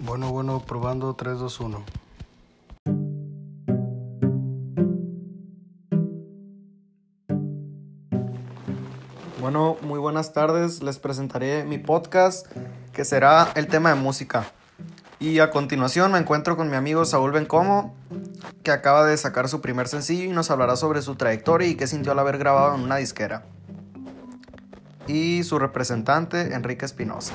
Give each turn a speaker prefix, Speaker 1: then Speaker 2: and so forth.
Speaker 1: Bueno, bueno, probando 3, 2, 1.
Speaker 2: Bueno, muy buenas tardes. Les presentaré mi podcast que será el tema de música. Y a continuación me encuentro con mi amigo Saúl Bencomo, que acaba de sacar su primer sencillo y nos hablará sobre su trayectoria y qué sintió al haber grabado en una disquera. Y su representante, Enrique Espinosa.